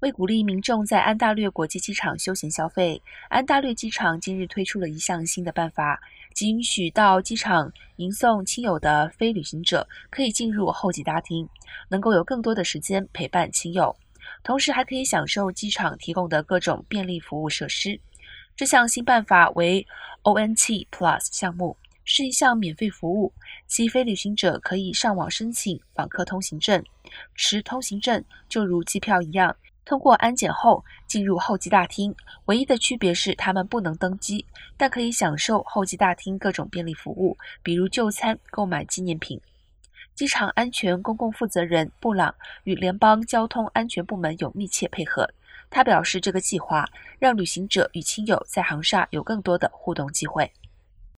为鼓励民众在安大略国际机场休闲消费，安大略机场今日推出了一项新的办法，即允许到机场迎送亲友的非旅行者可以进入候机大厅，能够有更多的时间陪伴亲友，同时还可以享受机场提供的各种便利服务设施。这项新办法为 ONT Plus 项目，是一项免费服务，其非旅行者可以上网申请访客通行证，持通行证就如机票一样。通过安检后进入候机大厅，唯一的区别是他们不能登机，但可以享受候机大厅各种便利服务，比如就餐、购买纪念品。机场安全公共负责人布朗与联邦交通安全部门有密切配合。他表示，这个计划让旅行者与亲友在航厦有更多的互动机会。